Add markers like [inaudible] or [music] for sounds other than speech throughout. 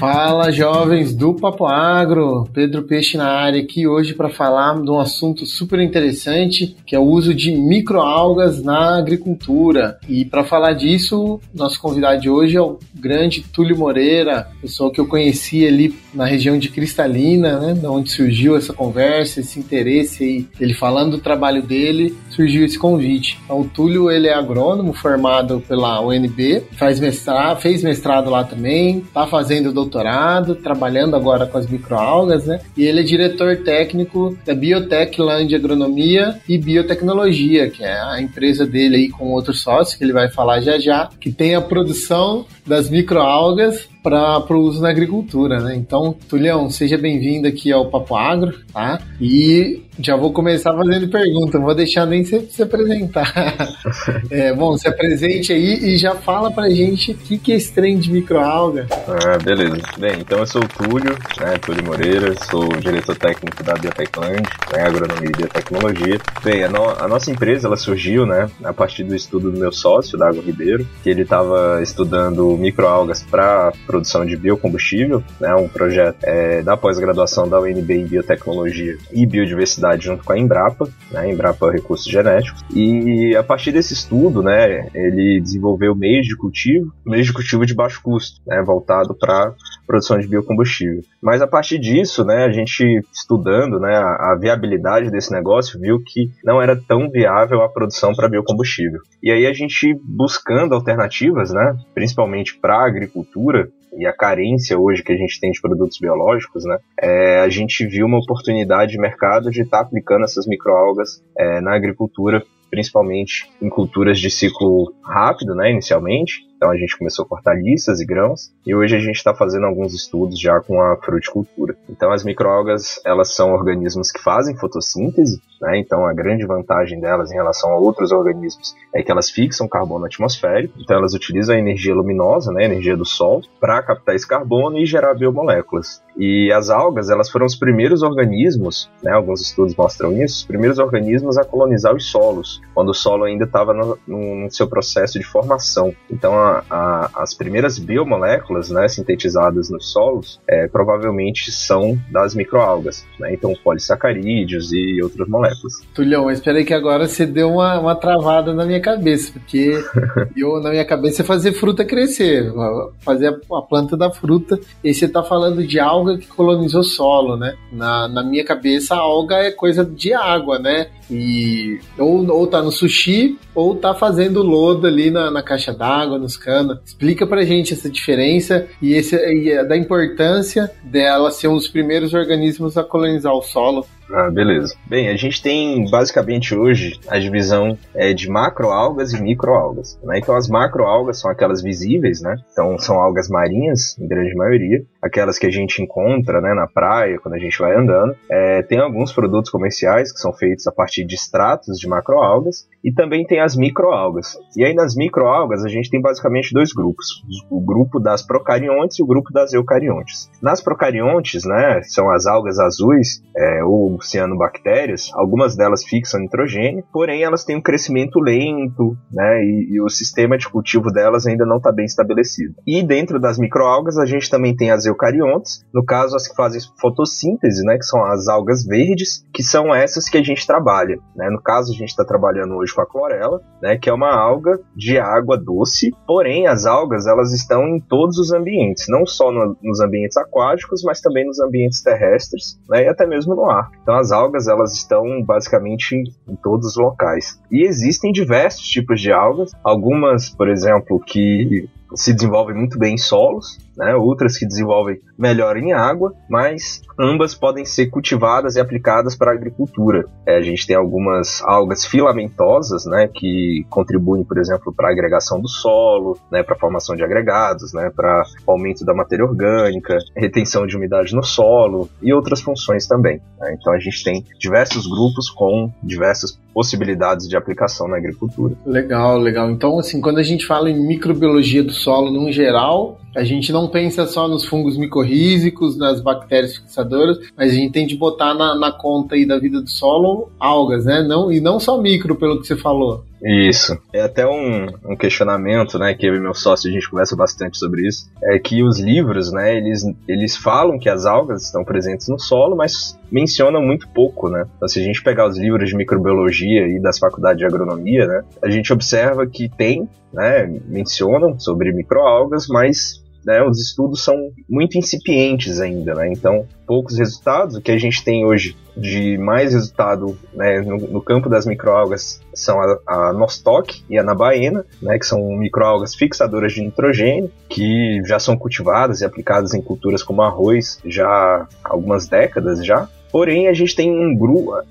Fala, jovens do Papo Agro, Pedro Peixe na área aqui hoje para falar de um assunto super interessante, que é o uso de microalgas na agricultura. E para falar disso, nosso convidado de hoje é o grande Túlio Moreira, pessoa que eu conheci ali na região de Cristalina, né, da onde surgiu essa conversa, esse interesse aí, ele falando do trabalho dele, surgiu esse convite. Então, o Túlio, ele é agrônomo formado pela UNB, faz mestrado, fez mestrado lá também, tá fazendo doutorado doutorado, trabalhando agora com as microalgas, né? E ele é diretor técnico da Biotech Land Agronomia e Biotecnologia, que é a empresa dele aí com outro sócio, que ele vai falar já já, que tem a produção das microalgas para o uso na agricultura, né? Então, Tulião, seja bem-vindo aqui ao Papo Agro, tá? E já vou começar fazendo pergunta, não vou deixar nem você se apresentar. [laughs] é, bom, se apresente aí e já fala pra gente o que, que é esse trem de microalga. Ah, beleza. Bem, então eu sou o Túlio, né, Túlio Moreira, sou diretor técnico da Biotecland, né, Agronomia e Biotecnologia. Bem, a, no, a, nossa empresa, ela surgiu, né, a partir do estudo do meu sócio, Dago Ribeiro, que ele estava estudando microalgas para produção de biocombustível, né, um projeto é, da pós-graduação da UNB em Biotecnologia e Biodiversidade junto com a Embrapa, né, Embrapa Recursos Genéticos, e a partir desse estudo, né, ele desenvolveu meios de cultivo, meios de cultivo de baixo custo, né, voltado para produção de biocombustível. Mas a partir disso, né, a gente estudando né, a, a viabilidade desse negócio, viu que não era tão viável a produção para biocombustível. E aí a gente buscando alternativas, né, principalmente para a agricultura, e a carência hoje que a gente tem de produtos biológicos, né, é, a gente viu uma oportunidade de mercado de estar tá aplicando essas microalgas é, na agricultura, principalmente em culturas de ciclo rápido, né, inicialmente, então a gente começou com hortaliças e grãos e hoje a gente está fazendo alguns estudos já com a fruticultura. Então as microalgas elas são organismos que fazem fotossíntese, né? Então a grande vantagem delas em relação a outros organismos é que elas fixam carbono atmosférico. Então elas utilizam a energia luminosa, né, a energia do sol, para captar esse carbono e gerar biomoléculas. E as algas elas foram os primeiros organismos, né? Alguns estudos mostram isso, os primeiros organismos a colonizar os solos, quando o solo ainda estava no, no, seu processo de formação. Então a a, as primeiras biomoléculas né, sintetizadas nos solos é, provavelmente são das microalgas, né? então polissacarídeos e outras moléculas. Tulhão, espera aí que agora você deu uma, uma travada na minha cabeça, porque [laughs] eu, na minha cabeça, é fazer fruta crescer, fazer a, a planta da fruta, e você está falando de alga que colonizou o solo, né? Na, na minha cabeça, a alga é coisa de água, né? E ou, ou tá no sushi, ou tá fazendo lodo ali na, na caixa d'água, nos canos. Explica pra gente essa diferença e, esse, e da importância dela ser um dos primeiros organismos a colonizar o solo ah, beleza. Bem, a gente tem basicamente hoje a divisão é, de macroalgas e microalgas. Né? Então, as macroalgas são aquelas visíveis, né? Então, são algas marinhas, em grande maioria, aquelas que a gente encontra né, na praia quando a gente vai andando. É, tem alguns produtos comerciais que são feitos a partir de extratos de macroalgas e também tem as microalgas. E aí, nas microalgas, a gente tem basicamente dois grupos: o grupo das procariontes e o grupo das eucariontes. Nas procariontes, né, são as algas azuis, é, ou cianobactérias, algumas delas fixam nitrogênio, porém elas têm um crescimento lento, né, e, e o sistema de cultivo delas ainda não está bem estabelecido. E dentro das microalgas a gente também tem as eucariontes, no caso as que fazem fotossíntese, né, que são as algas verdes, que são essas que a gente trabalha. Né? No caso a gente está trabalhando hoje com a clorela, né, que é uma alga de água doce, porém as algas elas estão em todos os ambientes, não só no, nos ambientes aquáticos, mas também nos ambientes terrestres, né, e até mesmo no ar. Então as algas elas estão basicamente em todos os locais. E existem diversos tipos de algas, algumas, por exemplo, que se desenvolvem muito bem em solos, né? outras que desenvolvem melhor em água, mas ambas podem ser cultivadas e aplicadas para a agricultura. É, a gente tem algumas algas filamentosas, né, que contribuem, por exemplo, para a agregação do solo, né, para a formação de agregados, né, para aumento da matéria orgânica, retenção de umidade no solo e outras funções também. Né? Então a gente tem diversos grupos com diversas possibilidades de aplicação na agricultura. Legal, legal. Então, assim, quando a gente fala em microbiologia do solo no geral, a gente não pensa só nos fungos micorrízicos, nas bactérias fixadoras, mas a gente tem de botar na, na conta aí da vida do solo algas, né? Não, e não só micro, pelo que você falou. Isso. É até um, um questionamento, né, que eu e meu sócio a gente conversa bastante sobre isso, é que os livros, né, eles, eles falam que as algas estão presentes no solo, mas mencionam muito pouco, né? Então, se a gente pegar os livros de microbiologia e das faculdades de agronomia, né, a gente observa que tem, né, mencionam sobre microalgas, mas né, os estudos são muito incipientes ainda, né, então poucos resultados. O que a gente tem hoje de mais resultado né, no, no, campo das microalgas são a, a Nostoc e a Nabaena, né, que são microalgas fixadoras de nitrogênio, que já são cultivadas e aplicadas em culturas como arroz já há algumas décadas já. Porém, a gente tem um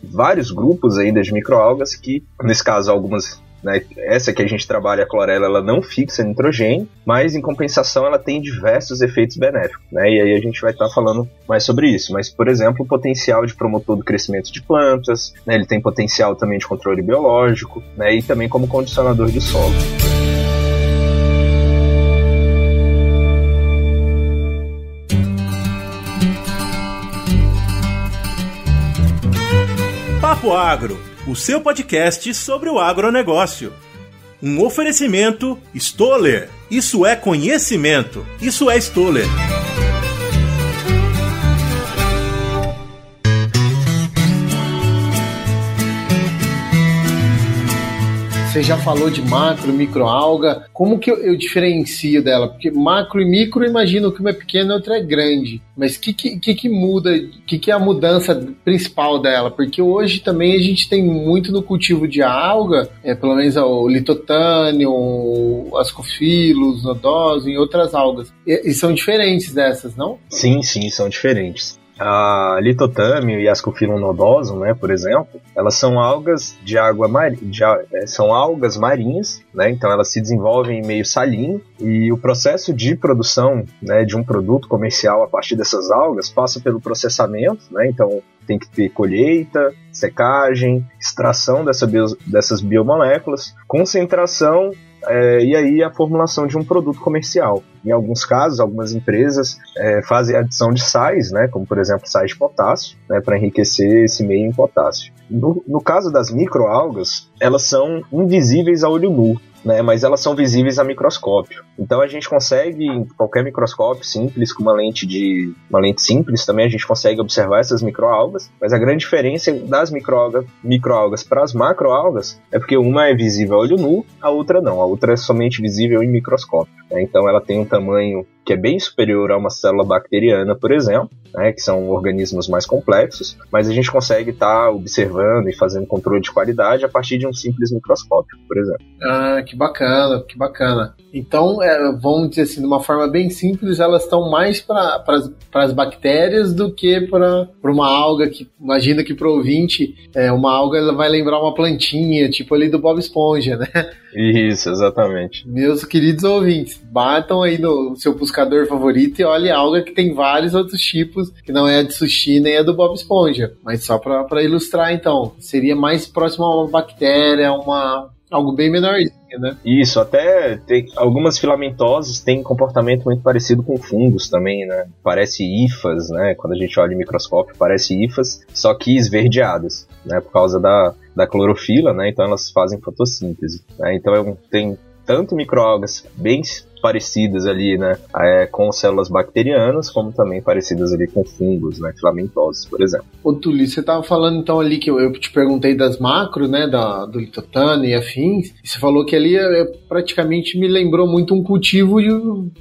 vários grupos ainda de microalgas que, nesse caso, algumas né? Essa que a gente trabalha, a clorela, ela não fixa nitrogênio, mas em compensação ela tem diversos efeitos benéficos. Né? E aí a gente vai estar tá falando mais sobre isso. Mas, por exemplo, o potencial de promotor do crescimento de plantas, né? ele tem potencial também de controle biológico né? e também como condicionador de solo. Papo Agro o seu podcast sobre o agronegócio. Um oferecimento Stoller. Isso é conhecimento. Isso é Stoller. Você já falou de macro, microalga. Como que eu, eu, diferencio dela? Porque macro e micro, imagino que uma é pequena e outra é grande. Mas o que, que, que, muda? O que, que é a mudança principal dela? Porque hoje também a gente tem muito no cultivo de alga, é, pelo menos o litotânio, ascofilos, nodose e outras algas. E, e são diferentes dessas, não? Sim, sim, são diferentes a litotâmio e ascophyllum nodosum, né, por exemplo, elas são algas de água marinha, é, são algas marinhas, né, então elas se desenvolvem em meio salino e o processo de produção, né, de um produto comercial a partir dessas algas passa pelo processamento, né, então tem que ter colheita, secagem, extração dessa bio, dessas biomoléculas, concentração é, e aí a formulação de um produto comercial. Em alguns casos, algumas empresas é, fazem adição de sais, né, como por exemplo sais de potássio, né, para enriquecer esse meio em potássio. No, no caso das microalgas, elas são invisíveis a olho nu, né, mas elas são visíveis a microscópio. Então a gente consegue, em qualquer microscópio simples, com uma lente de uma lente simples, também a gente consegue observar essas microalgas, mas a grande diferença das microalgas, microalgas para as macroalgas é porque uma é visível a olho nu, a outra não, a outra é somente visível em microscópio. Né? Então ela tem um tamanho que é bem superior a uma célula bacteriana, por exemplo, né, que são organismos mais complexos, mas a gente consegue estar tá observando e fazendo controle de qualidade a partir de um simples microscópio, por exemplo. Ah, que bacana, que bacana. Então, é, vamos dizer assim, de uma forma bem simples, elas estão mais para as bactérias do que para uma alga que, imagina que para o ouvinte, é, uma alga ela vai lembrar uma plantinha, tipo ali do Bob Esponja, né? Isso, exatamente. Meus queridos ouvintes, batam aí no seu buscador favorito e olhem algo que tem vários outros tipos, que não é a de sushi nem a do Bob Esponja. Mas só para ilustrar, então, seria mais próximo a uma bactéria, uma algo bem menorzinho, né? Isso, até tem, algumas filamentosas têm comportamento muito parecido com fungos também, né? Parece hifas, né? Quando a gente olha em microscópio, parece hifas, só que esverdeadas, né? Por causa da, da clorofila, né? Então elas fazem fotossíntese. Né? Então é um, tem tanto microalgas bem parecidas ali, né, é, com células bacterianas, como também parecidas ali com fungos, né, por exemplo. Ô Tuli, você estava falando então ali que eu, eu, te perguntei das macros, né, da, do litotano e afins, e você falou que ali é, praticamente me lembrou muito um cultivo de,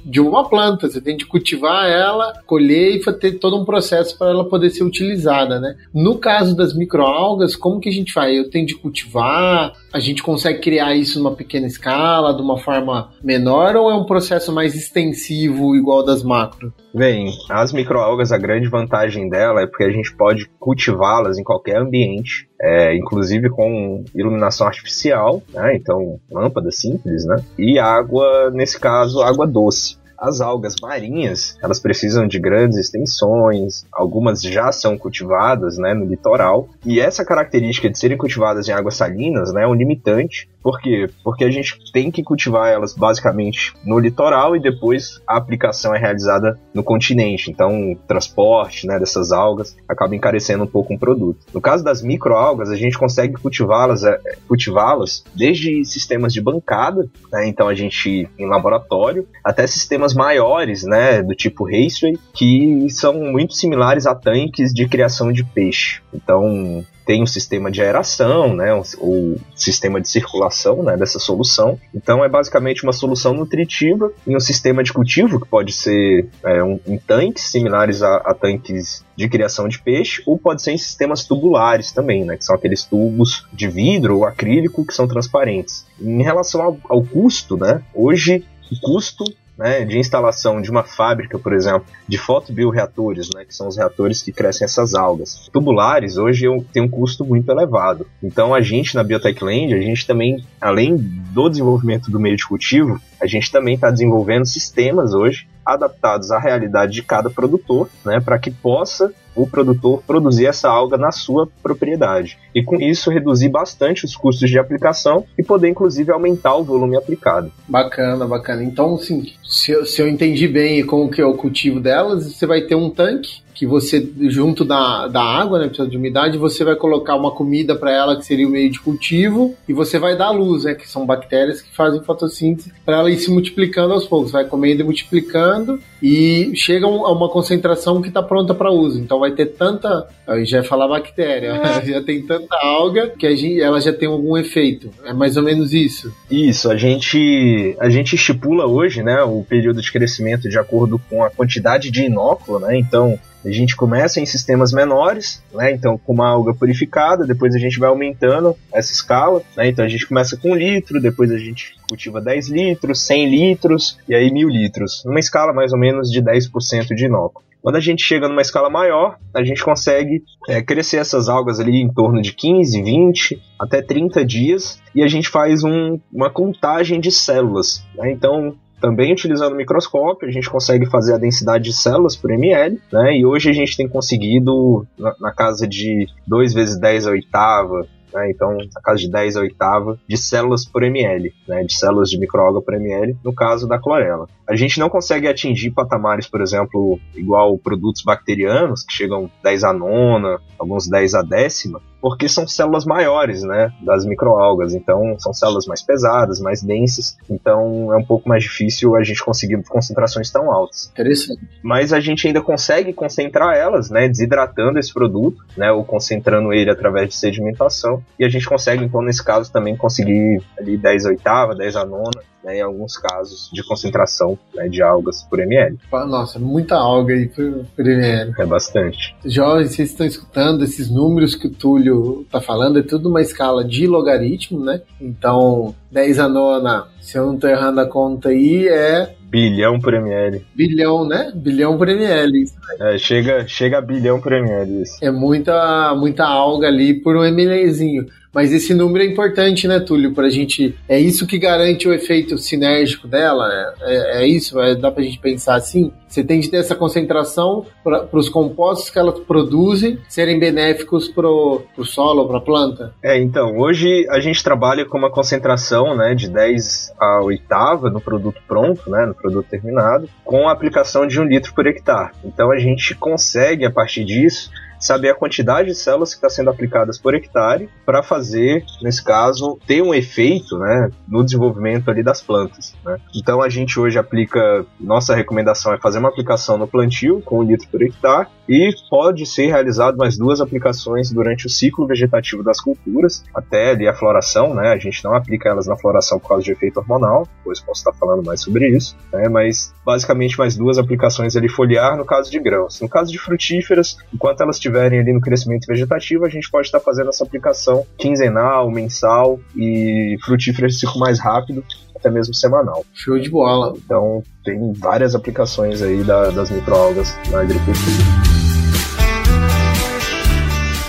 de uma planta, você tem de cultivar ela, colher e ter todo um processo para ela poder ser utilizada, né. No caso das microalgas, como que a gente faz? Eu tenho de cultivar, a gente consegue criar isso numa pequena escala, de uma forma menor, ou é um processo mais extensivo igual das macro? Bem, as microalgas, a grande vantagem dela é porque a gente pode cultivá-las em qualquer ambiente, é, inclusive com iluminação artificial, né? então lâmpada simples, né? e água, nesse caso, água doce. As algas marinhas, elas precisam de grandes extensões, algumas já são cultivadas né, no litoral, e essa característica de serem cultivadas em águas salinas né, é um limitante Por quê? Porque a gente tem que cultivar elas basicamente no litoral e depois a aplicação é realizada no continente. Então, o transporte né, dessas algas acaba encarecendo um pouco um produto. No caso das microalgas, a gente consegue cultivá-las é, cultivá-las desde sistemas de bancada, né, então a gente em laboratório, até sistemas maiores, né, do tipo raceway, que são muito similares a tanques de criação de peixe. Então, tem um sistema de aeração, né, o sistema de circulação né, dessa solução. Então é basicamente uma solução nutritiva em um sistema de cultivo que pode ser é, um, em tanques similares a, a, tanques de criação de peixe, ou pode ser em sistemas tubulares também, né, que são aqueles tubos de vidro ou acrílico que são transparentes. Em relação ao, ao custo, né, hoje o custo né, de instalação de uma fábrica, por exemplo, de fotobioreatores, né, que são os reatores que crescem essas algas tubulares, hoje tem um custo muito elevado. Então a gente na Biotechland, a gente também, além do desenvolvimento do meio de cultivo, a gente também está desenvolvendo sistemas hoje adaptados à realidade de cada produtor, né, para que possa o produtor produzir essa alga na sua propriedade. E com isso reduzir bastante os custos de aplicação e poder inclusive aumentar o volume aplicado. Bacana, bacana. Então, sim, se eu, se eu entendi bem como que é o cultivo delas, você vai ter um tanque que você, junto da, da água, né, precisa de umidade, você vai colocar uma comida para ela que seria o meio de cultivo e você vai dar luz, né, que são bactérias que fazem fotossíntese para ela ir se multiplicando aos poucos, vai comendo e multiplicando e chega a uma concentração que está pronta para uso. Então vai ter tanta, eu já ia falar bactéria, é. [laughs] já tem tanta alga que a gente, ela já tem algum efeito. É mais ou menos isso. Isso, a gente a gente estipula hoje, né, o período de crescimento de acordo com a quantidade de inóculo, né? Então a gente começa em sistemas menores, né? Então, com uma alga purificada, depois a gente vai aumentando essa escala, né? Então, a gente começa com um litro, depois a gente cultiva 10 litros, 100 litros e aí mil litros, numa escala mais ou menos de 10% de inóculo. Quando a gente chega numa escala maior, a gente consegue é, crescer essas algas ali em torno de 15, 20, até 30 dias, e a gente faz um, uma contagem de células. Né? Então, também utilizando o microscópio, a gente consegue fazer a densidade de células por ml, né? E hoje a gente tem conseguido na, na casa de 2 vezes 10 a oitava, né? Então, na casa de 10 a oitava de células por ml, né? De células de microalga por ml, no caso da clorela. A gente não consegue atingir patamares, por exemplo, igual produtos bacterianos, que chegam 10 a nona, alguns 10 a décima, porque são células maiores, né, das microalgas, então são células mais pesadas, mais densas, então é um pouco mais difícil a gente conseguir concentrações tão altas. Interessante. Mas a gente ainda consegue concentrar elas, né, desidratando esse produto, né, ou concentrando ele através de sedimentação, e a gente consegue então nesse caso também conseguir ali 10 oitava, 10 a nona, né, em alguns casos de concentração né, de algas por ml. Nossa, muita alga aí por, por ml. É bastante. Jovens, vocês estão escutando esses números que o Túlio está falando, é tudo uma escala de logaritmo, né? Então, 10 a nona, se eu não estou errando a conta aí, é Bilhão por ml. Bilhão, né? Bilhão por ml. É, chega, chega a bilhão por ml. Isso. É muita, muita alga ali por um mlzinho. Mas esse número é importante, né, Túlio? Pra gente. É isso que garante o efeito sinérgico dela? É, é, é isso? É, dá pra gente pensar assim? Você tem de ter essa concentração para os compostos que elas produzem serem benéficos para o solo, para a planta? É, então, hoje a gente trabalha com uma concentração né, de 10 a oitava no produto pronto, né, no produto terminado, com a aplicação de um litro por hectare. Então a gente consegue, a partir disso, saber a quantidade de células que está sendo aplicadas por hectare para fazer, nesse caso, ter um efeito né, no desenvolvimento ali das plantas. Né? Então a gente hoje aplica, nossa recomendação é fazer uma aplicação no plantio com um litro por hectare e pode ser realizado mais duas aplicações durante o ciclo vegetativo das culturas, até ali a floração, né? A gente não aplica elas na floração por causa de efeito hormonal, depois posso estar falando mais sobre isso, né? Mas basicamente mais duas aplicações ali foliar no caso de grãos. No caso de frutíferas, enquanto elas estiverem ali no crescimento vegetativo, a gente pode estar fazendo essa aplicação quinzenal, mensal e frutíferas de ciclo mais rápido, até mesmo semanal. Show de bola. Então tem várias aplicações aí da, das microalgas na agricultura.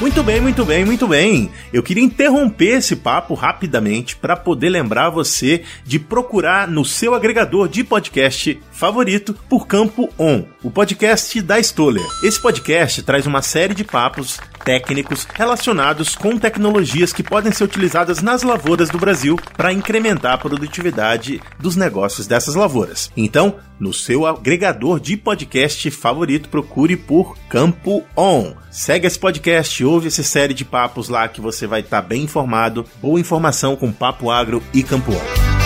Muito bem, muito bem, muito bem. Eu queria interromper esse papo rapidamente para poder lembrar você de procurar no seu agregador de podcast favorito por Campo On, o podcast da Stoller. Esse podcast traz uma série de papos técnicos relacionados com tecnologias que podem ser utilizadas nas lavouras do Brasil para incrementar a produtividade dos negócios dessas lavouras. Então, no seu agregador de podcast favorito, procure por Campo On. Segue esse podcast, ouve essa série de papos lá que você vai estar tá bem informado. Boa informação com Papo Agro e Campo On.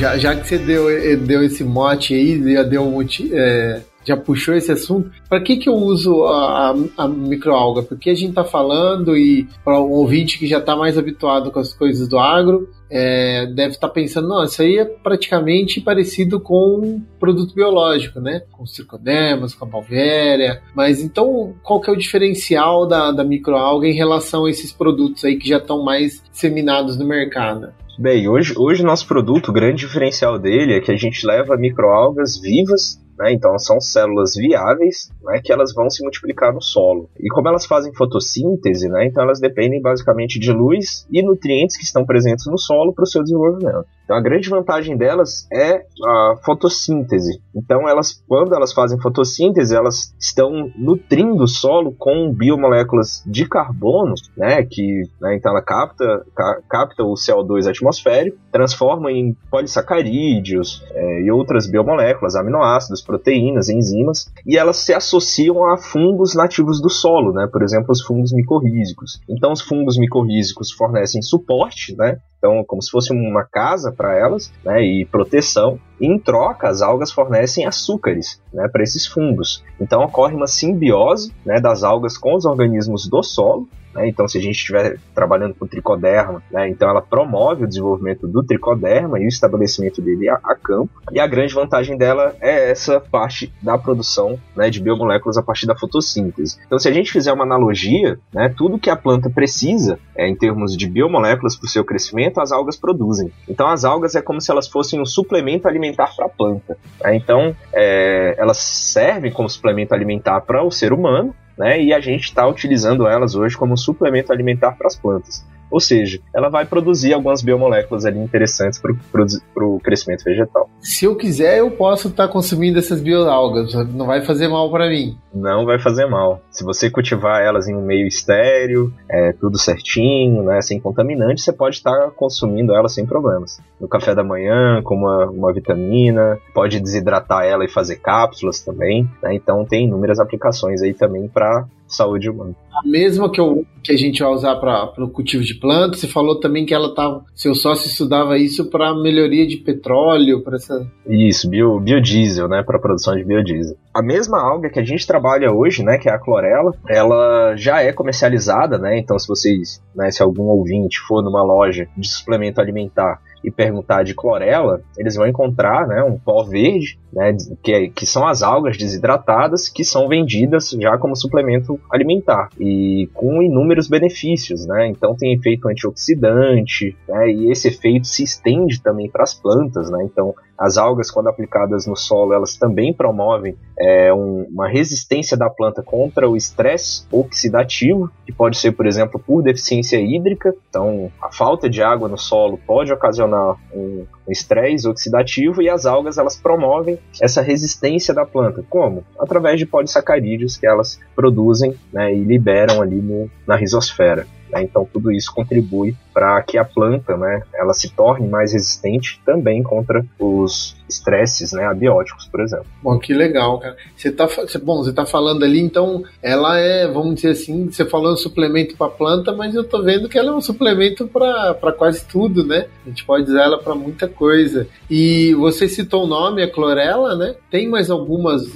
Já, já que você deu, deu esse mote aí, já deu um, é, já puxou esse assunto, para que, que eu uso a, a, a microalga? Porque a gente está falando e para um ouvinte que já está mais habituado com as coisas do agro, é, deve estar tá pensando, não, isso aí é praticamente parecido com um produto biológico, né? Com os tricodermas, com a balvéria. Mas então, qual que é o diferencial da, da microalga em relação a esses produtos aí que já estão mais disseminados no mercado? Bem, hoje, hoje nosso produto, o grande diferencial dele é que a gente leva microalgas vivas né? Então são células viáveis né, que elas vão se multiplicar no solo. E como elas fazem fotossíntese, né, então elas dependem basicamente de luz e nutrientes que estão presentes no solo para o seu desenvolvimento. Então a grande vantagem delas é a fotossíntese. Então elas, quando elas fazem fotossíntese, elas estão nutrindo o solo com biomoléculas de carbono, né, que né, então ela capta, ca, capta o CO2 atmosférico, transforma em polissacarídeos é, e outras biomoléculas, aminoácidos, proteínas, enzimas, e elas se associam a fungos nativos do solo, né? Por exemplo, os fungos micorrízicos. Então, os fungos micorrízicos fornecem suporte, né? Então, como se fosse uma casa para elas, né, e proteção. Em troca, as algas fornecem açúcares, né, para esses fungos. Então, ocorre uma simbiose, né, das algas com os organismos do solo, né? Então, se a gente estiver trabalhando com tricoderma, né? então ela promove o desenvolvimento do tricoderma e o estabelecimento dele a, a, campo. E a grande vantagem dela é essa parte da produção né, de biomoléculas a partir da fotossíntese. Então, se a gente fizer uma analogia, né, tudo que a planta precisa é, em termos de biomoléculas para o seu crescimento, as algas produzem. Então, as algas é como se elas fossem um suplemento alimentar para a planta. Né? Então, é, elas servem como suplemento alimentar para o ser humano, né? E a gente está utilizando elas hoje como suplemento alimentar para as plantas. Ou seja, ela vai produzir algumas biomoléculas ali interessantes para o crescimento vegetal. Se eu quiser, eu posso estar tá consumindo essas bioalgas, não vai fazer mal para mim. Não vai fazer mal. Se você cultivar elas em um meio estéreo, é, tudo certinho, né, sem contaminante, você pode estar tá consumindo elas sem problemas. No café da manhã, com uma, uma vitamina, pode desidratar ela e fazer cápsulas também. Né, então tem inúmeras aplicações aí também para saúde humana. Mesma que, eu, que a gente vai usar para o cultivo de plantas, você falou também que ela tava, seu sócio estudava isso para melhoria de petróleo, para essa. Isso, bio, biodiesel, né, para produção de biodiesel. A mesma alga que a gente trabalha hoje, né, que é a clorela, ela já é comercializada, né? Então se vocês, né, se algum ouvinte for numa loja de suplemento alimentar e perguntar de clorela, eles vão encontrar né, um pó verde, né, que, que são as algas desidratadas que são vendidas já como suplemento alimentar e com inúmeros benefícios. Né? Então tem efeito antioxidante né, e esse efeito se estende também para as plantas. Né? Então as algas, quando aplicadas no solo, elas também promovem é, um, uma resistência da planta contra o estresse oxidativo, que pode ser, por exemplo, por deficiência hídrica. Então, a falta de água no solo pode ocasionar um estresse oxidativo e as algas elas promovem essa resistência da planta. Como? Através de polissacarídeos que elas produzem né, e liberam ali no, na risosfera. Né? Então tudo isso contribui para que a planta, né, ela se torne mais resistente também contra os estresses, né, abióticos, por exemplo. Bom, que legal, cara. Você tá, bom, você tá falando ali, então, ela é, vamos dizer assim, você falou um suplemento para planta, mas eu tô vendo que ela é um suplemento para quase tudo, né? A gente pode usar ela para muita coisa. E você citou o nome, a clorela, né? Tem mais algumas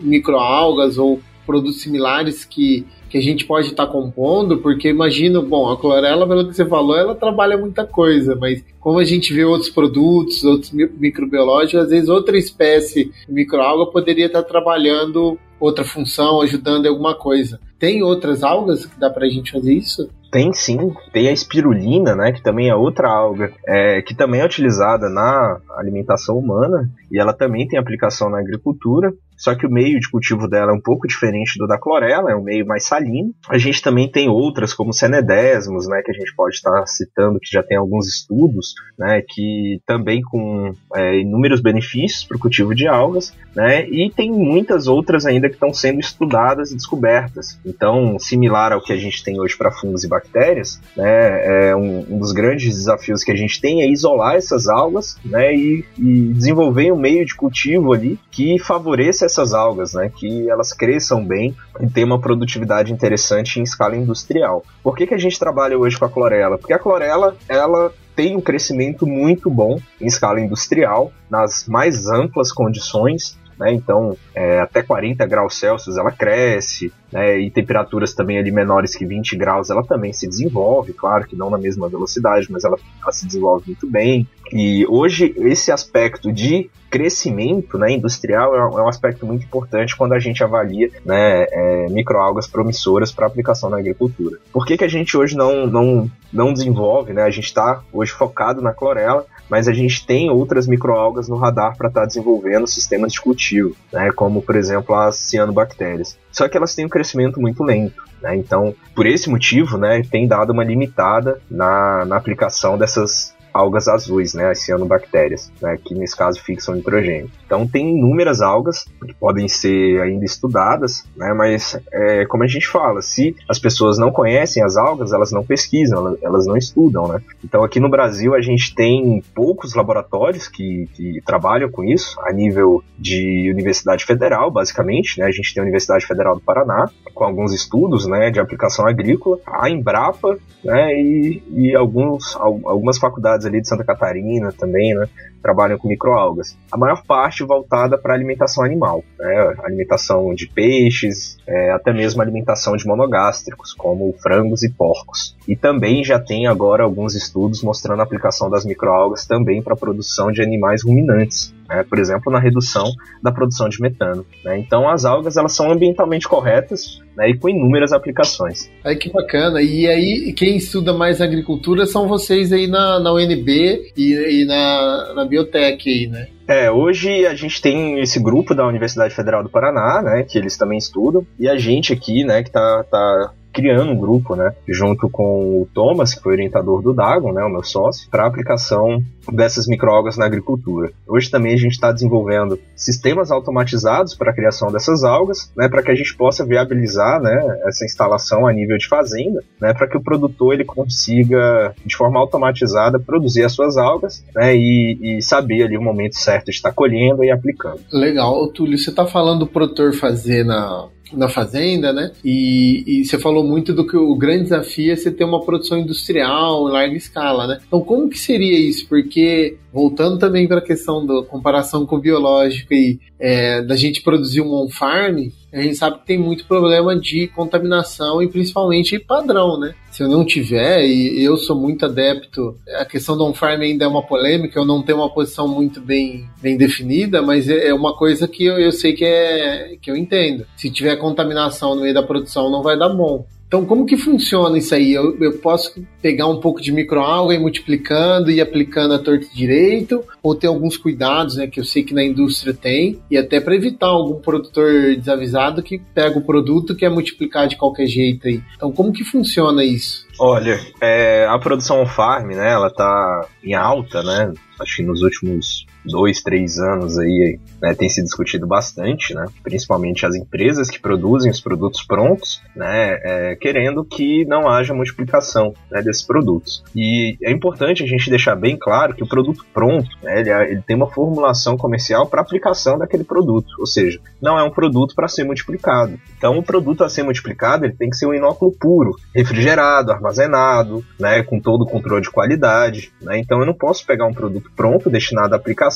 microalgas ou produtos similares que que a gente pode estar tá compondo, porque imagino, bom, a clorela, pelo que você falou, ela trabalha muita coisa, mas como a gente vê outros produtos, outros microbiológicos, às vezes outra espécie de microalga poderia estar tá trabalhando outra função, ajudando em alguma coisa. Tem outras algas que dá para a gente fazer isso? Tem sim, tem a espirulina, né, que também é outra alga, é, que também é utilizada na alimentação humana e ela também tem aplicação na agricultura. Só que o meio de cultivo dela é um pouco diferente do da clorela, é um meio mais salino. A gente também tem outras, como cenedesmos, né, que a gente pode estar citando, que já tem alguns estudos, né, que também com é, inúmeros benefícios para o cultivo de algas, né, e tem muitas outras ainda que estão sendo estudadas e descobertas. Então, similar ao que a gente tem hoje para fungos e bactérias, né, é um, um, dos grandes desafios que a gente tem é isolar essas algas, né, e, e desenvolver um meio de cultivo ali que favoreça essas algas, né, que elas cresçam bem e tenham uma produtividade interessante em escala industrial. Por que, que a gente trabalha hoje com a clorela? Porque a clorela, ela tem um crescimento muito bom em escala industrial, nas mais amplas condições, né? Então, é, até 40 graus Celsius ela cresce, né? e temperaturas também ali menores que 20 graus ela também se desenvolve, claro que não na mesma velocidade, mas ela, ela se desenvolve muito bem. E hoje esse aspecto de crescimento né, industrial é um é aspecto muito importante quando a gente avalia né, é, microalgas promissoras para aplicação na agricultura. Por que, que a gente hoje não, não, não desenvolve? Né? A gente está hoje focado na clorela, mas a gente tem outras microalgas no radar para estar tá desenvolvendo sistemas de cultivo, né, como por exemplo as cianobactérias. Só que elas têm um crescimento muito lento. Né, então, por esse motivo, né, tem dado uma limitada na, na aplicação dessas algas azuis, né, as cianobactérias, né, que nesse caso fixam nitrogênio. Então tem inúmeras algas que podem ser ainda estudadas, né, mas é, como a gente fala, se as pessoas não conhecem as algas, elas não pesquisam, elas não estudam, né. Então aqui no Brasil a gente tem poucos laboratórios que, que trabalham com isso, a nível de Universidade Federal, basicamente, né, a gente tem a Universidade Federal do Paraná, com alguns estudos, né, de aplicação agrícola, a Embrapa, né, e, e alguns, algumas faculdades ali de Santa Catarina também, né? Trabalham com microalgas. A maior parte voltada para alimentação animal, né? Alimentação de peixes, é, até mesmo alimentação de monogástricos, como frangos e porcos. E também já tem agora alguns estudos mostrando a aplicação das microalgas também para a produção de animais ruminantes, né? por exemplo, na redução da produção de metano. Né? Então, as algas elas são ambientalmente corretas né? e com inúmeras aplicações. Aí que bacana. E aí, quem estuda mais agricultura são vocês aí na, na UNB e, e na, na Biotech aí, né? É, hoje a gente tem esse grupo da Universidade Federal do Paraná, né, que eles também estudam, e a gente aqui, né, que tá, tá criando um grupo, né, junto com o Thomas, que foi orientador do Dagon, né, o meu sócio, para aplicação dessas microalgas na agricultura. Hoje também a gente está desenvolvendo sistemas automatizados para a criação dessas algas, né, para que a gente possa viabilizar, né, essa instalação a nível de fazenda, né, para que o produtor ele consiga de forma automatizada produzir as suas algas, né, e, e saber ali o momento certo de estar colhendo e aplicando. Legal, Túlio, você está falando do produtor fazer na na fazenda, né? E, e, você falou muito do que o grande desafio é você ter uma produção industrial em larga escala, né? Então, como que seria isso? Porque, voltando também para a questão da comparação com o biológico e é, da gente produzir um on-farm, a gente sabe que tem muito problema de contaminação e principalmente padrão, né? Se eu não tiver, e eu sou muito adepto, a questão do on-farm ainda é uma polêmica, eu não tenho uma posição muito bem, bem definida, mas é, é uma coisa que eu, eu sei que, é, que eu entendo. Se tiver contaminação no meio da produção, não vai dar bom. Então, como que funciona isso aí? Eu, eu posso pegar um pouco de microalga e multiplicando e aplicando a torta direito? Ou ter alguns cuidados, né, que eu sei que na indústria tem, e até para evitar algum produtor desavisado que pega o produto que é multiplicar de qualquer jeito aí. Então, como que funciona isso? Olha, é, a produção farm, né, ela tá em alta, né? Acho que nos últimos dois, três anos aí né, tem se discutido bastante, né, principalmente as empresas que produzem os produtos prontos, né, é, querendo que não haja multiplicação né, desses produtos. E é importante a gente deixar bem claro que o produto pronto, né, ele, é, ele tem uma formulação comercial para aplicação daquele produto, ou seja, não é um produto para ser multiplicado. Então, o produto a ser multiplicado ele tem que ser um inóculo puro, refrigerado, armazenado, né, com todo o controle de qualidade. Né, então, eu não posso pegar um produto pronto destinado à aplicação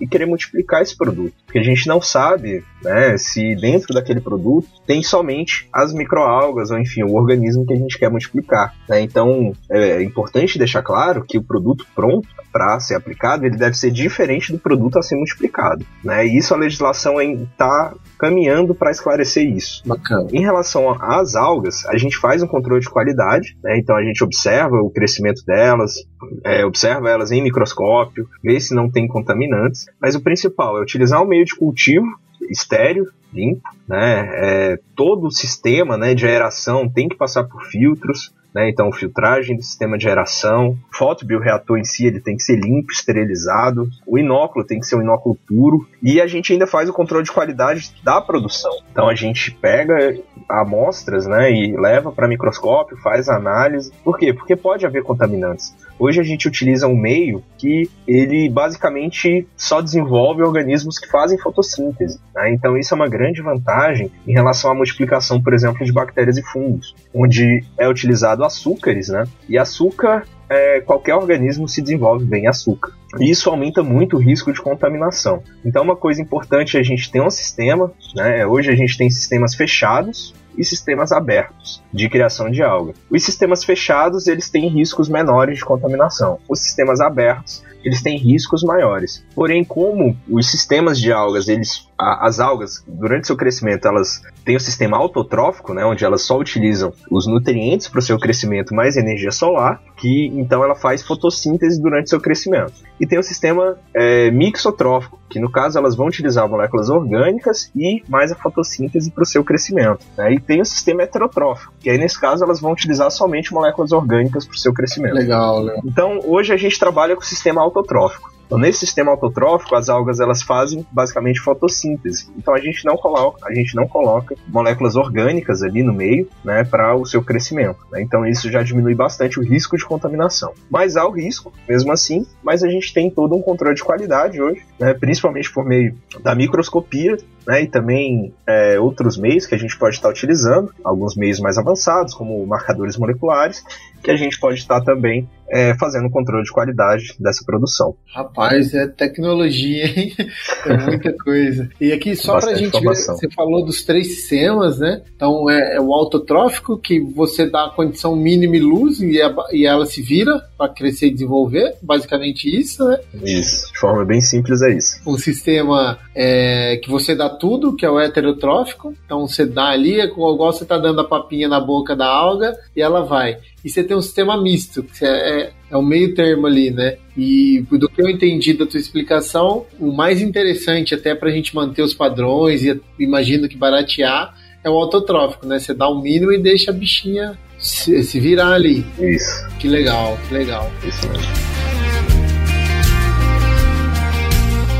e querer multiplicar esse produto. Porque a gente não sabe né, se dentro daquele produto tem somente as microalgas ou enfim o organismo que a gente quer multiplicar. Né? Então é importante deixar claro que o produto pronto para ser aplicado ele deve ser diferente do produto a ser multiplicado. Né? E isso a legislação está caminhando para esclarecer isso. Bacana. Em relação às algas, a gente faz um controle de qualidade, né? então a gente observa o crescimento delas, é, observa elas em microscópio, vê se não tem contaminantes, mas o principal é utilizar o meio de cultivo estéreo, limpo, né? É, todo o sistema né, de aeração tem que passar por filtros, né? Então, filtragem do sistema de aeração, fotobioreator em si ele tem que ser limpo, esterilizado, o inóculo tem que ser um inóculo puro e a gente ainda faz o controle de qualidade da produção. Então, a gente pega amostras né, e leva para microscópio, faz análise. Por quê? Porque pode haver contaminantes. Hoje a gente utiliza um meio que ele basicamente só desenvolve organismos que fazem fotossíntese. Né? Então isso é uma grande vantagem em relação à multiplicação, por exemplo, de bactérias e fungos, onde é utilizado açúcares, né? E açúcar é, qualquer organismo se desenvolve bem açúcar. E isso aumenta muito o risco de contaminação. Então, uma coisa importante é a gente ter um sistema, né? Hoje a gente tem sistemas fechados e sistemas abertos de criação de alga. Os sistemas fechados eles têm riscos menores de contaminação. Os sistemas abertos eles têm riscos maiores. Porém, como os sistemas de algas, eles, as algas, durante seu crescimento, elas têm o sistema autotrófico, né, onde elas só utilizam os nutrientes para o seu crescimento mais energia solar, que então ela faz fotossíntese durante seu crescimento. E tem o sistema é, mixotrófico, que no caso elas vão utilizar moléculas orgânicas e mais a fotossíntese para o seu crescimento. Né? E tem o sistema heterotrófico, que aí nesse caso elas vão utilizar somente moléculas orgânicas para o seu crescimento. Legal, né? Então hoje a gente trabalha com o sistema autotrófico. Então, nesse sistema autotrófico, as algas elas fazem basicamente fotossíntese. Então, a gente não coloca, a gente não coloca moléculas orgânicas ali no meio, né, para o seu crescimento. Né? Então, isso já diminui bastante o risco de contaminação. Mas há o risco, mesmo assim, mas a gente tem todo um controle de qualidade hoje, né, principalmente por meio da microscopia, né, e também é, outros meios que a gente pode estar utilizando, alguns meios mais avançados, como [laughs] marcadores moleculares, que a gente pode estar também é, fazendo controle de qualidade dessa produção. Rapaz, é tecnologia, hein? [laughs] É muita coisa. E aqui, só para a gente ver, você falou dos três sistemas, né? Então, é, é, o autotrófico, que você dá a condição mínima e luz e, a, e ela se vira para crescer e desenvolver, basicamente isso, né? Isso, de forma bem simples é isso. Um sistema é, que você dá tudo, que é o heterotrófico, então você dá ali, é igual você tá dando a papinha na boca da alga e ela vai e você tem um sistema misto, que é, é, é o meio termo ali, né? E do que eu entendi da tua explicação, o mais interessante até para a gente manter os padrões e imagino que baratear é o autotrófico, né? Você dá o um mínimo e deixa a bichinha se, se virar ali. Isso. Que legal, que legal. Isso mesmo.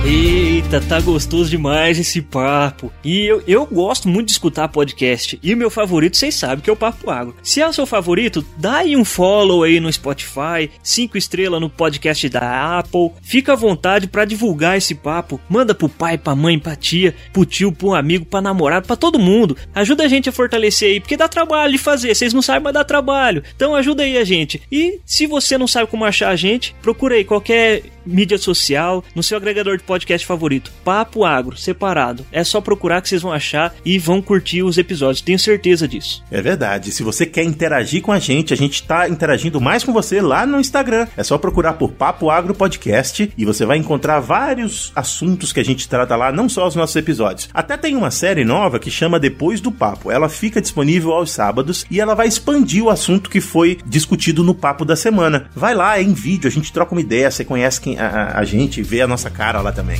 Eita, tá gostoso demais esse papo. E eu, eu gosto muito de escutar podcast. E o meu favorito, vocês sabem, que é o Papo Água. Se é o seu favorito, dá aí um follow aí no Spotify, cinco estrelas no podcast da Apple. Fica à vontade para divulgar esse papo. Manda pro pai, pra mãe, pra tia, pro tio, pro amigo, pra namorado, pra todo mundo. Ajuda a gente a fortalecer aí, porque dá trabalho de fazer. Vocês não sabem, mas dá trabalho. Então ajuda aí a gente. E se você não sabe como achar a gente, procura aí qualquer mídia social, no seu agregador de podcast favorito. Papo Agro, separado. É só procurar que vocês vão achar e vão curtir os episódios, tenho certeza disso. É verdade. Se você quer interagir com a gente, a gente está interagindo mais com você lá no Instagram. É só procurar por Papo Agro Podcast e você vai encontrar vários assuntos que a gente trata lá, não só os nossos episódios. Até tem uma série nova que chama Depois do Papo. Ela fica disponível aos sábados e ela vai expandir o assunto que foi discutido no papo da semana. Vai lá, é em vídeo, a gente troca uma ideia, você conhece quem a, a gente, vê a nossa cara lá também.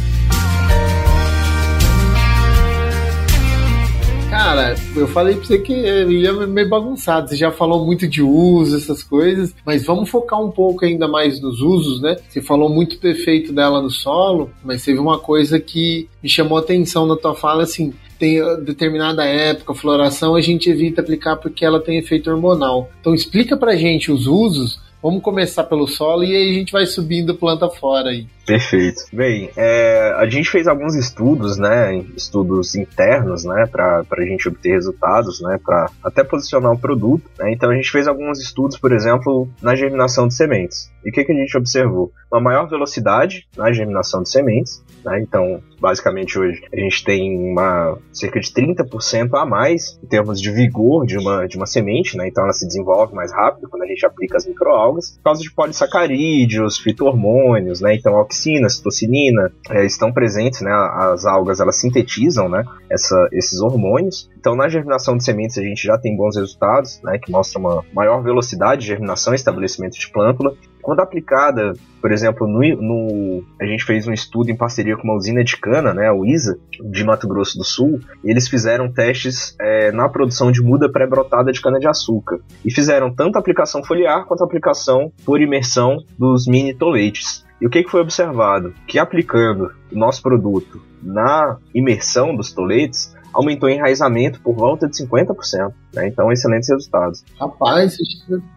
Cara, eu falei pra você que ele é meio bagunçado. Você já falou muito de uso, essas coisas, mas vamos focar um pouco ainda mais nos usos, né? Você falou muito do efeito dela no solo, mas teve uma coisa que me chamou a atenção na tua fala, assim, tem determinada época, floração, a gente evita aplicar porque ela tem efeito hormonal. Então explica pra gente os usos Vamos começar pelo solo e aí a gente vai subindo planta fora aí. Perfeito. Bem, é, a gente fez alguns estudos, né, estudos internos, né, para a gente obter resultados, né, para até posicionar o produto. Né? Então a gente fez alguns estudos, por exemplo, na germinação de sementes. E o que, que a gente observou? Uma maior velocidade na germinação de sementes. Né? Então, basicamente hoje a gente tem uma cerca de 30% a mais em termos de vigor de uma, de uma semente, né? então ela se desenvolve mais rápido quando a gente aplica as microalgas, por causa de polissacarídeos, fitohormônios, né? então auxina, citocinina é, estão presentes, né? as algas elas sintetizam né? Essa, esses hormônios. Então na germinação de sementes a gente já tem bons resultados, né? que mostram uma maior velocidade de germinação e estabelecimento de plântula quando aplicada, por exemplo, no, no, a gente fez um estudo em parceria com uma usina de cana, né, a UISA, de Mato Grosso do Sul, eles fizeram testes é, na produção de muda pré-brotada de cana-de-açúcar. E fizeram tanto aplicação foliar quanto aplicação por imersão dos mini toletes. E o que, que foi observado? Que aplicando o nosso produto na imersão dos toletes, aumentou o enraizamento por volta de 50%. Né? Então, excelentes resultados. Rapaz,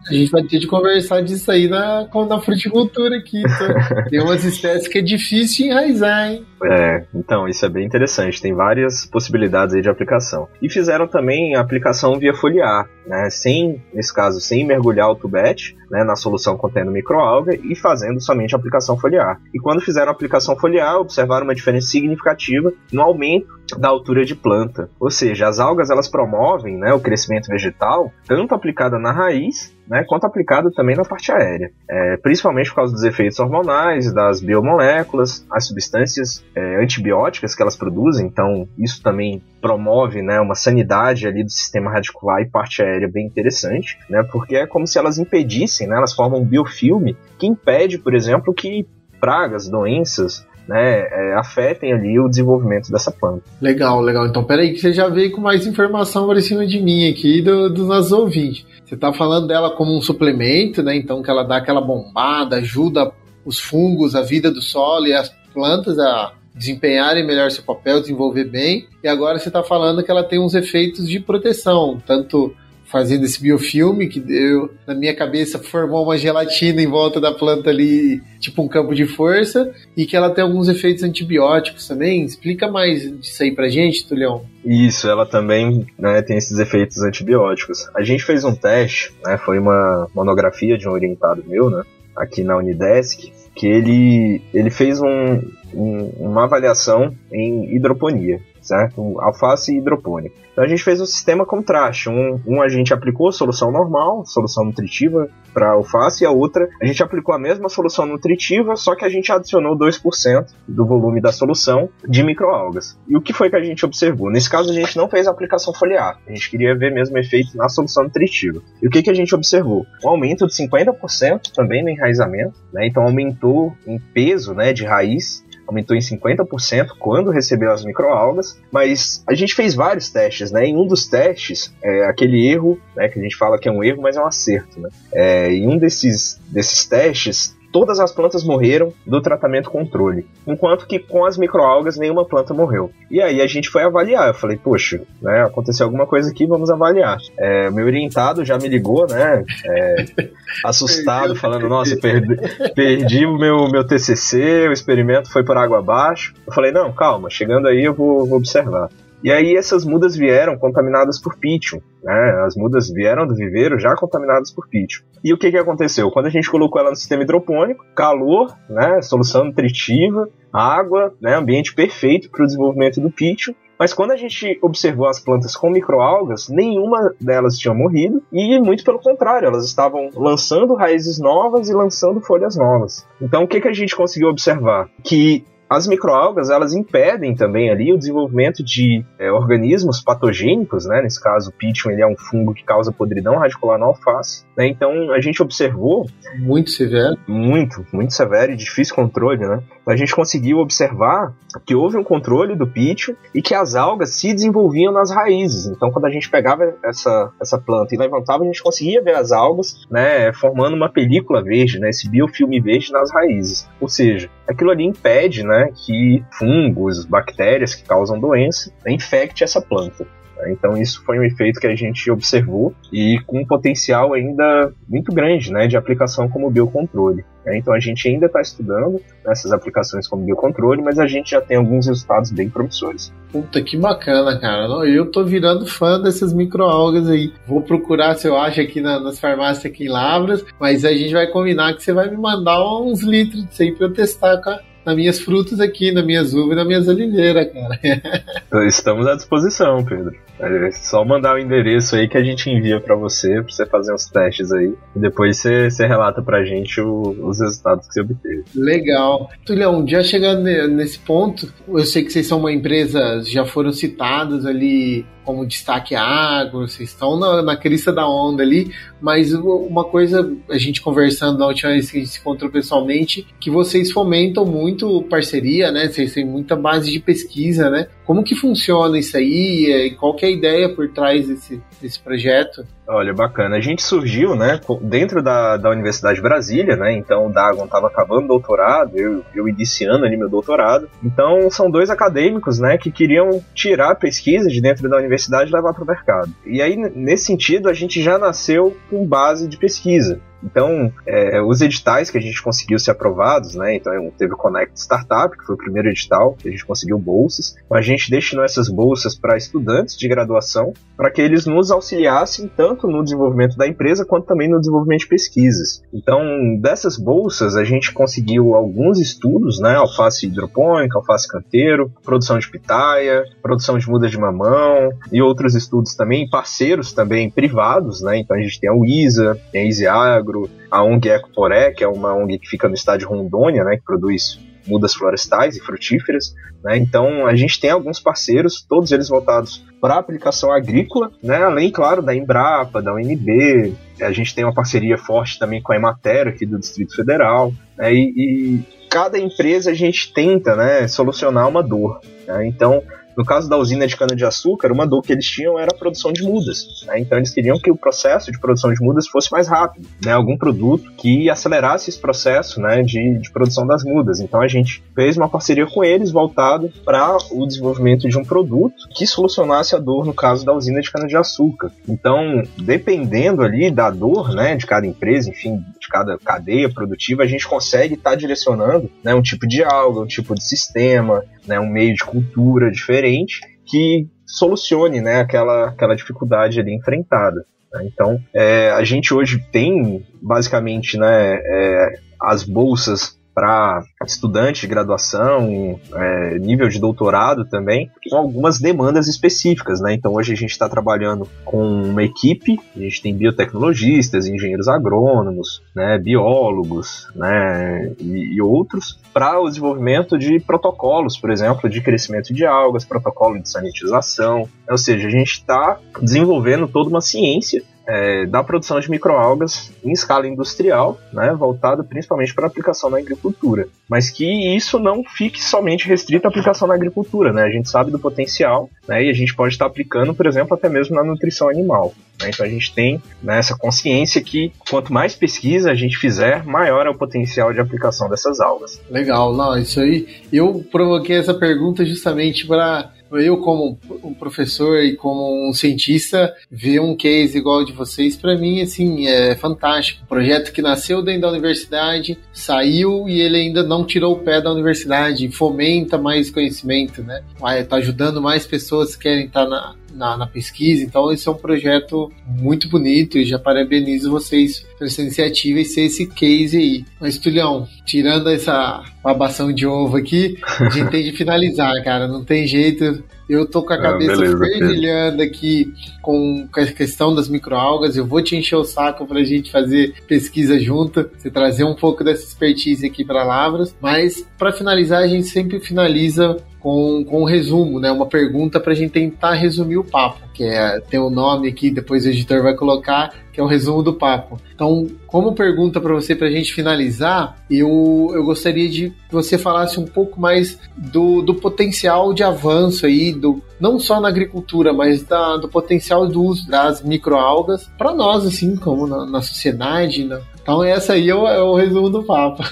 a gente vai ter de conversar disso aí na, na fruticultura aqui. Tá? [laughs] Tem umas espécies que é difícil de enraizar, hein? É, então, isso é bem interessante. Tem várias possibilidades aí de aplicação. E fizeram também a aplicação via foliar, né? Sem, nesse caso, sem mergulhar o tubete, né? Na solução contendo microalga e fazendo somente a aplicação foliar. E quando fizeram a aplicação foliar, observaram uma diferença significativa no aumento da altura de planta. Ou seja, as algas elas promovem né, o crescimento vegetal, tanto aplicada na raiz né, quanto aplicado também na parte aérea, é, principalmente por causa dos efeitos hormonais, das biomoléculas, as substâncias é, antibióticas que elas produzem, então isso também promove né, uma sanidade ali do sistema radicular e parte aérea bem interessante, né, porque é como se elas impedissem, né, elas formam um biofilme que impede, por exemplo, que pragas, doenças, né, é, afetem ali o desenvolvimento dessa planta. Legal, legal. Então, peraí que você já veio com mais informação por cima de mim aqui do, dos nossos ouvintes. Você está falando dela como um suplemento, né? Então, que ela dá aquela bombada, ajuda os fungos, a vida do solo e as plantas a desempenharem melhor seu papel, desenvolver bem. E agora você está falando que ela tem uns efeitos de proteção, tanto fazendo esse biofilme que deu, na minha cabeça formou uma gelatina em volta da planta ali, tipo um campo de força, e que ela tem alguns efeitos antibióticos também. Explica mais disso aí pra gente, Tulião. Isso, ela também né, tem esses efeitos antibióticos. A gente fez um teste, né, foi uma monografia de um orientado meu, né, aqui na Unidesk, que ele, ele fez um, um, uma avaliação em hidroponia certo? Alface hidropônica. Então a gente fez um sistema contraste. Um, um a gente aplicou solução normal, solução nutritiva para alface, e a outra a gente aplicou a mesma solução nutritiva, só que a gente adicionou 2% do volume da solução de microalgas. E o que foi que a gente observou? Nesse caso a gente não fez a aplicação foliar, a gente queria ver mesmo efeito na solução nutritiva. E o que, que a gente observou? Um aumento de 50% também no enraizamento, né? então aumentou em peso né, de raiz aumentou em 50% quando recebeu as microalgas, mas a gente fez vários testes, né? Em um dos testes, é, aquele erro, né, que a gente fala que é um erro, mas é um acerto, né? É, em um desses, desses testes, todas as plantas morreram do tratamento controle, enquanto que com as microalgas nenhuma planta morreu. E aí a gente foi avaliar. Eu falei, poxa, né, aconteceu alguma coisa aqui, vamos avaliar. É, meu orientado já me ligou, né, é, [laughs] assustado, falando, nossa, perdi, perdi o meu, meu TCC, o experimento foi por água abaixo. Eu falei, não, calma, chegando aí eu vou, vou observar. E aí essas mudas vieram contaminadas por pítio, né? As mudas vieram do viveiro já contaminadas por pítio. E o que, que aconteceu? Quando a gente colocou ela no sistema hidropônico, calor, né? Solução nutritiva, água, né? Ambiente perfeito para o desenvolvimento do pítio. Mas quando a gente observou as plantas com microalgas, nenhuma delas tinha morrido e muito pelo contrário, elas estavam lançando raízes novas e lançando folhas novas. Então o que, que a gente conseguiu observar? Que as microalgas elas impedem também ali o desenvolvimento de é, organismos patogênicos, né? Nesse caso, o pitchum ele é um fungo que causa podridão radicular na alface. Né? Então a gente observou muito severo, muito, muito severo e difícil controle, né? A gente conseguiu observar que houve um controle do pitchum e que as algas se desenvolviam nas raízes. Então quando a gente pegava essa, essa planta e levantava, a gente conseguia ver as algas, né? Formando uma película verde, né? Esse biofilme verde nas raízes. Ou seja, aquilo ali impede, né? que fungos, bactérias que causam doença, infecte essa planta. Então isso foi um efeito que a gente observou e com um potencial ainda muito grande né, de aplicação como biocontrole. Então a gente ainda está estudando essas aplicações como biocontrole, mas a gente já tem alguns resultados bem promissores. Puta, que bacana, cara. Eu tô virando fã dessas microalgas aí. Vou procurar se eu acho aqui na, nas farmácias aqui em Lavras, mas a gente vai combinar que você vai me mandar uns litros disso aí para eu testar com a, nas minhas frutas aqui, nas minhas uvas e nas minhas oliveiras, cara. [laughs] Estamos à disposição, Pedro. É só mandar o endereço aí que a gente envia para você, pra você fazer uns testes aí. E depois você, você relata pra gente o, os resultados que você obteve. Legal. Tulião, já chegando nesse ponto, eu sei que vocês são uma empresa, já foram citados ali como destaque agro, vocês estão na, na crista da onda ali, mas uma coisa, a gente conversando na última vez que a gente se encontrou pessoalmente, que vocês fomentam muito parceria, né? Vocês têm muita base de pesquisa, né? Como que funciona isso aí? E qual que é a ideia por trás desse, desse projeto? Olha, bacana. A gente surgiu, né, dentro da, da Universidade de Brasília, né? Então o Dagon estava acabando o doutorado, eu, eu iniciando ali meu doutorado. Então são dois acadêmicos, né, que queriam tirar a pesquisa de dentro da universidade e levar para o mercado. E aí, nesse sentido, a gente já nasceu com base de pesquisa. Então, é, os editais que a gente conseguiu ser aprovados, né? Então, teve o Connect Startup, que foi o primeiro edital que a gente conseguiu bolsas. A gente destinou essas bolsas para estudantes de graduação, para que eles nos auxiliassem tanto no desenvolvimento da empresa quanto também no desenvolvimento de pesquisas. Então, dessas bolsas, a gente conseguiu alguns estudos, né? Alface hidropônica, alface canteiro, produção de pitaia, produção de mudas de mamão e outros estudos também, parceiros também privados, né? Então, a gente tem a UISA, tem a Easy Agro, a ONG Ecoporé, que é uma ONG que fica no estado de Rondônia, né, que produz mudas florestais e frutíferas. Né? Então a gente tem alguns parceiros, todos eles voltados para aplicação agrícola, né? além, claro, da Embrapa, da UNB. A gente tem uma parceria forte também com a Emater aqui do Distrito Federal. Né? E, e, cada empresa a gente tenta né, solucionar uma dor. Né? Então no caso da usina de cana-de-açúcar, uma dor que eles tinham era a produção de mudas. Né? Então eles queriam que o processo de produção de mudas fosse mais rápido, né? algum produto que acelerasse esse processo né, de, de produção das mudas. Então a gente fez uma parceria com eles voltado para o desenvolvimento de um produto que solucionasse a dor no caso da usina de cana-de-açúcar. Então, dependendo ali da dor né, de cada empresa, enfim, de cada cadeia produtiva, a gente consegue estar tá direcionando né, um tipo de alga, um tipo de sistema, né, um meio de cultura diferente que solucione né, aquela, aquela dificuldade ali enfrentada. Né? Então, é, a gente hoje tem basicamente né, é, as bolsas para estudante de graduação, é, nível de doutorado também, com algumas demandas específicas, né? Então hoje a gente está trabalhando com uma equipe, a gente tem biotecnologistas, engenheiros agrônomos, né, biólogos, né, e, e outros, para o desenvolvimento de protocolos, por exemplo, de crescimento de algas, protocolo de sanitização, ou seja, a gente está desenvolvendo toda uma ciência é, da produção de microalgas em escala industrial, né, voltada principalmente para aplicação na agricultura. Mas que isso não fique somente restrito à aplicação na agricultura. Né? A gente sabe do potencial né, e a gente pode estar aplicando, por exemplo, até mesmo na nutrição animal. Né? Então a gente tem né, essa consciência que quanto mais pesquisa a gente fizer, maior é o potencial de aplicação dessas algas. Legal, não, isso aí. Eu provoquei essa pergunta justamente para eu como um professor e como um cientista ver um case igual de vocês para mim assim é fantástico. Um projeto que nasceu dentro da universidade saiu e ele ainda não tirou o pé da universidade fomenta mais conhecimento né? Está ajudando mais pessoas que querem estar tá na na, na, pesquisa. Então, esse é um projeto muito bonito e já parabenizo vocês por essa iniciativa e ser esse case aí. Mas, Tulhão, tirando essa babação de ovo aqui, a gente tem de finalizar, cara. Não tem jeito. Eu tô com a ah, cabeça ah, fervilhando aqui com a questão das microalgas. Eu vou te encher o saco pra gente fazer pesquisa junto, você trazer um pouco dessa expertise aqui para Lavras. Mas para finalizar, a gente sempre finaliza com, com um resumo, né? Uma pergunta para a gente tentar resumir o papo, que é tem o um nome aqui, depois o editor vai colocar, que é o resumo do papo. Então, como pergunta para você, para a gente finalizar, eu, eu gostaria de que você falasse um pouco mais do, do potencial de avanço aí, do, não só na agricultura, mas da, do potencial do uso das microalgas para nós, assim, como na, na sociedade. Né? Então, essa aí é o, é o resumo do papo. [laughs]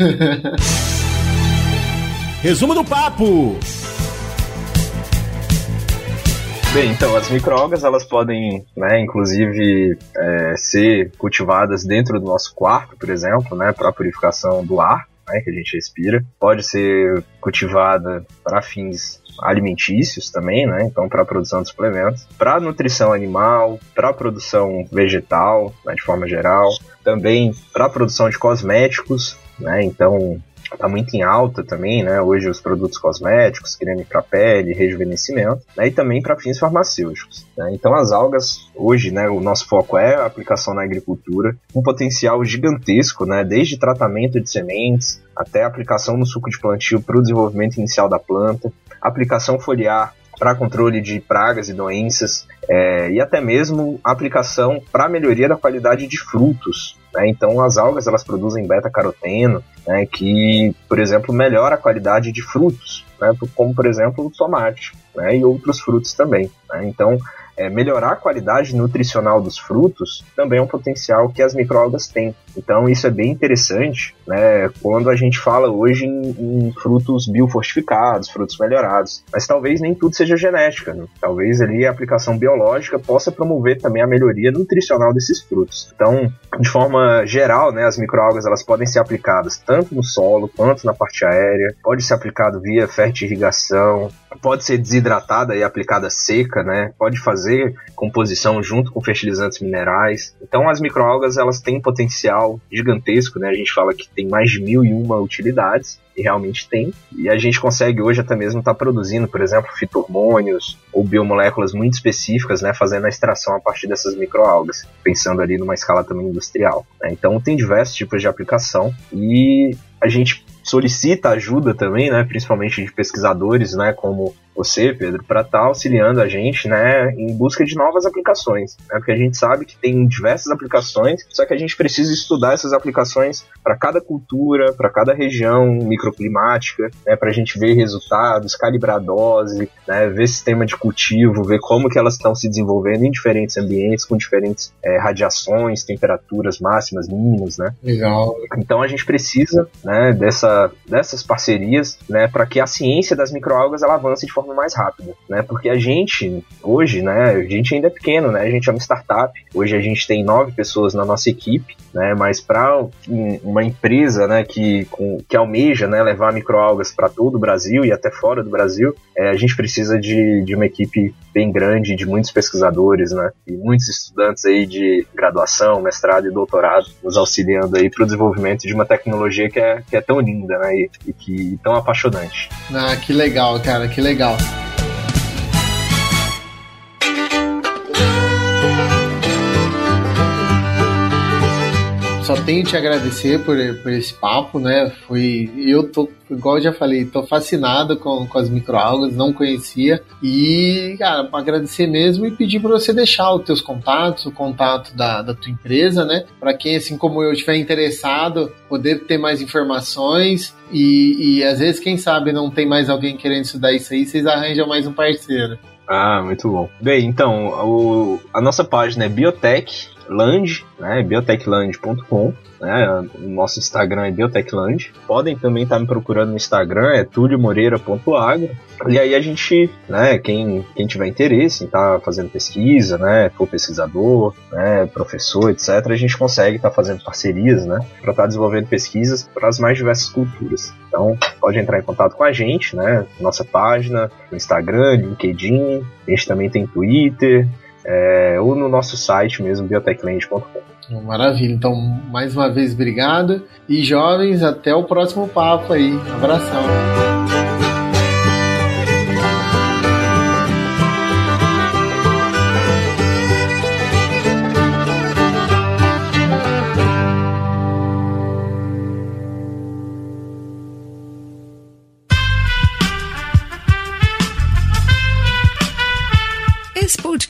resumo do papo! Bem, então as microalgas elas podem, né, inclusive é, ser cultivadas dentro do nosso quarto, por exemplo, né, para purificação do ar, né, que a gente respira. Pode ser cultivada para fins alimentícios também, né? Então, para a produção de suplementos, para nutrição animal, para produção vegetal, né, de forma geral, também para produção de cosméticos, né? Então, está muito em alta também, né? Hoje os produtos cosméticos, creme para pele, rejuvenescimento, né? E também para fins farmacêuticos. Né? Então as algas hoje, né? O nosso foco é a aplicação na agricultura, um potencial gigantesco, né? Desde tratamento de sementes até aplicação no suco de plantio para o desenvolvimento inicial da planta, aplicação foliar para controle de pragas e doenças é, e até mesmo aplicação para melhoria da qualidade de frutos. Né? Então as algas elas produzem beta-caroteno, né, que, por exemplo, melhora a qualidade de frutos, né, como por exemplo o tomate né, e outros frutos também. Né? Então é, melhorar a qualidade nutricional dos frutos também é um potencial que as microalgas têm. Então isso é bem interessante, né, quando a gente fala hoje em, em frutos biofortificados, frutos melhorados. Mas talvez nem tudo seja genética. Né? Talvez ali a aplicação biológica possa promover também a melhoria nutricional desses frutos. Então, de forma geral, né, as microalgas elas podem ser aplicadas tanto no solo quanto na parte aérea. Pode ser aplicado via fertirrigação, pode ser desidratada e aplicada seca, né? Pode fazer composição junto com fertilizantes minerais. Então as microalgas elas têm potencial gigantesco, né? A gente fala que tem mais de mil e uma utilidades e realmente tem. E a gente consegue hoje até mesmo estar tá produzindo, por exemplo, fitohormônios ou biomoléculas muito específicas, né? Fazendo a extração a partir dessas microalgas, pensando ali numa escala também industrial. Né? Então tem diversos tipos de aplicação e a gente solicita ajuda também, né, principalmente de pesquisadores, né, como você, Pedro, para estar tá auxiliando a gente, né, em busca de novas aplicações, né, porque a gente sabe que tem diversas aplicações, só que a gente precisa estudar essas aplicações para cada cultura, para cada região microclimática, né, para a gente ver resultados, calibrar dose, né, ver sistema de cultivo, ver como que elas estão se desenvolvendo em diferentes ambientes, com diferentes é, radiações, temperaturas máximas, mínimas, né. Legal. Então a gente precisa, né, dessa, dessas parcerias, né, para que a ciência das microalgas ela avance de forma forma mais rápida, né? Porque a gente, hoje, né, a gente ainda é pequeno, né? A gente é uma startup. Hoje a gente tem nove pessoas na nossa equipe, né? Mas para uma empresa, né, que, com, que almeja, né, levar microalgas para todo o Brasil e até fora do Brasil, é, a gente precisa de, de uma equipe bem grande, de muitos pesquisadores, né? E muitos estudantes aí de graduação, mestrado e doutorado nos auxiliando aí para o desenvolvimento de uma tecnologia que é, que é tão linda, né? E, e que tão apaixonante. Ah, que legal, cara, que legal legal. Só tenho te agradecer por, por esse papo, né? Foi, eu tô, igual eu já falei, tô fascinado com, com as microalgas, não conhecia. E, cara, agradecer mesmo e pedir para você deixar os teus contatos, o contato da, da tua empresa, né? Para quem, assim como eu, estiver interessado, poder ter mais informações e, e às vezes, quem sabe, não tem mais alguém querendo estudar isso aí, vocês arranjam mais um parceiro. Ah, muito bom. Bem, então, o, a nossa página é Biotech Land, né, biotechland.com, né, o nosso Instagram é biotechland. Podem também estar me procurando no Instagram, é tuliomoreira.agro. E aí a gente, né, quem, quem tiver interesse em estar tá fazendo pesquisa, né, for pesquisador, né, professor, etc., a gente consegue estar tá fazendo parcerias, né, para estar tá desenvolvendo pesquisas para as mais diversas culturas. Então, pode entrar em contato com a gente, né, nossa página, Instagram, LinkedIn, a gente também tem Twitter, é, ou no nosso site mesmo, biotechland.com. Maravilha, então mais uma vez obrigado e jovens, até o próximo papo aí. Abração.